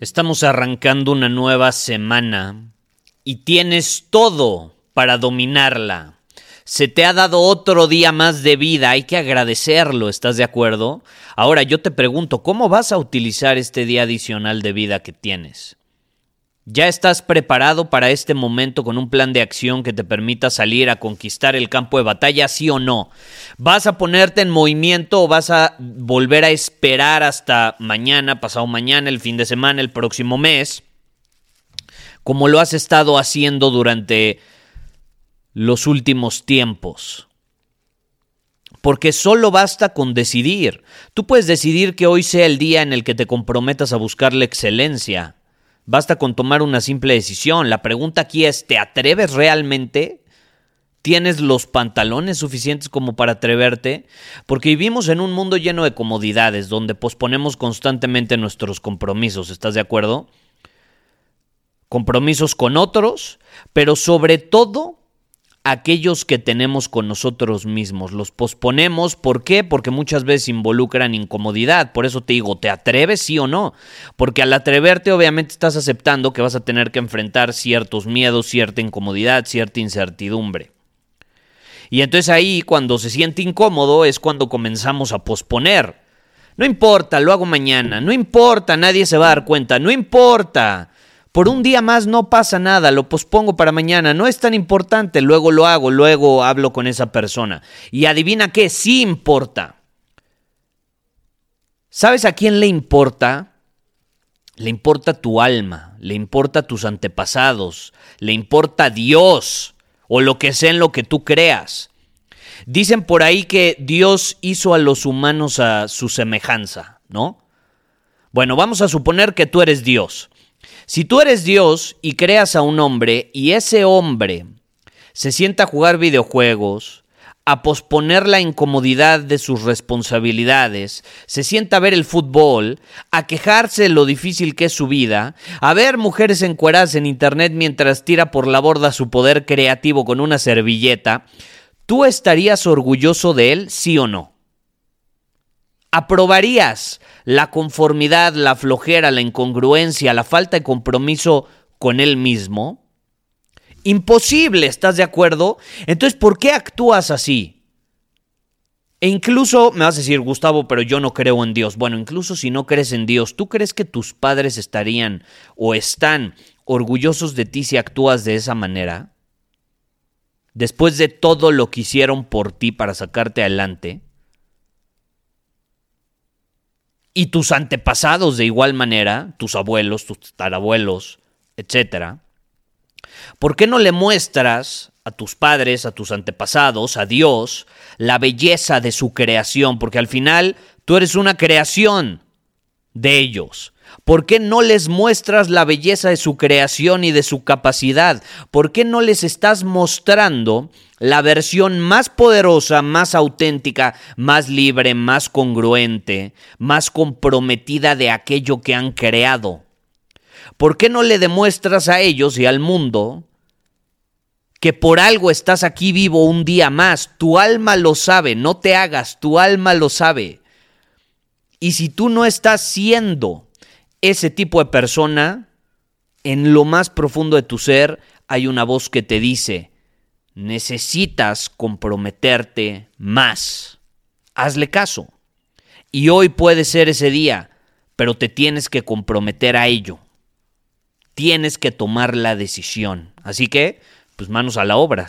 Estamos arrancando una nueva semana y tienes todo para dominarla. Se te ha dado otro día más de vida, hay que agradecerlo, ¿estás de acuerdo? Ahora yo te pregunto, ¿cómo vas a utilizar este día adicional de vida que tienes? ¿Ya estás preparado para este momento con un plan de acción que te permita salir a conquistar el campo de batalla, sí o no? ¿Vas a ponerte en movimiento o vas a volver a esperar hasta mañana, pasado mañana, el fin de semana, el próximo mes? Como lo has estado haciendo durante los últimos tiempos. Porque solo basta con decidir. Tú puedes decidir que hoy sea el día en el que te comprometas a buscar la excelencia Basta con tomar una simple decisión. La pregunta aquí es, ¿te atreves realmente? ¿Tienes los pantalones suficientes como para atreverte? Porque vivimos en un mundo lleno de comodidades, donde posponemos constantemente nuestros compromisos, ¿estás de acuerdo? Compromisos con otros, pero sobre todo aquellos que tenemos con nosotros mismos. Los posponemos, ¿por qué? Porque muchas veces involucran incomodidad. Por eso te digo, ¿te atreves sí o no? Porque al atreverte obviamente estás aceptando que vas a tener que enfrentar ciertos miedos, cierta incomodidad, cierta incertidumbre. Y entonces ahí cuando se siente incómodo es cuando comenzamos a posponer. No importa, lo hago mañana, no importa, nadie se va a dar cuenta, no importa. Por un día más no pasa nada, lo pospongo para mañana, no es tan importante, luego lo hago, luego hablo con esa persona. Y adivina qué, sí importa. ¿Sabes a quién le importa? Le importa tu alma, le importa tus antepasados, le importa Dios o lo que sea en lo que tú creas. Dicen por ahí que Dios hizo a los humanos a su semejanza, ¿no? Bueno, vamos a suponer que tú eres Dios. Si tú eres Dios y creas a un hombre y ese hombre se sienta a jugar videojuegos, a posponer la incomodidad de sus responsabilidades, se sienta a ver el fútbol, a quejarse de lo difícil que es su vida, a ver mujeres encueradas en internet mientras tira por la borda su poder creativo con una servilleta, ¿tú estarías orgulloso de él, sí o no? ¿Aprobarías la conformidad, la flojera, la incongruencia, la falta de compromiso con él mismo? Imposible, ¿estás de acuerdo? Entonces, ¿por qué actúas así? E incluso me vas a decir, Gustavo, pero yo no creo en Dios. Bueno, incluso si no crees en Dios, ¿tú crees que tus padres estarían o están orgullosos de ti si actúas de esa manera? Después de todo lo que hicieron por ti para sacarte adelante. Y tus antepasados de igual manera, tus abuelos, tus tarabuelos, etc. ¿Por qué no le muestras a tus padres, a tus antepasados, a Dios, la belleza de su creación? Porque al final tú eres una creación de ellos. ¿Por qué no les muestras la belleza de su creación y de su capacidad? ¿Por qué no les estás mostrando la versión más poderosa, más auténtica, más libre, más congruente, más comprometida de aquello que han creado? ¿Por qué no le demuestras a ellos y al mundo que por algo estás aquí vivo un día más? Tu alma lo sabe, no te hagas, tu alma lo sabe. Y si tú no estás siendo ese tipo de persona, en lo más profundo de tu ser hay una voz que te dice, necesitas comprometerte más. Hazle caso. Y hoy puede ser ese día, pero te tienes que comprometer a ello. tienes que tomar la decisión. Así que, pues manos a la obra.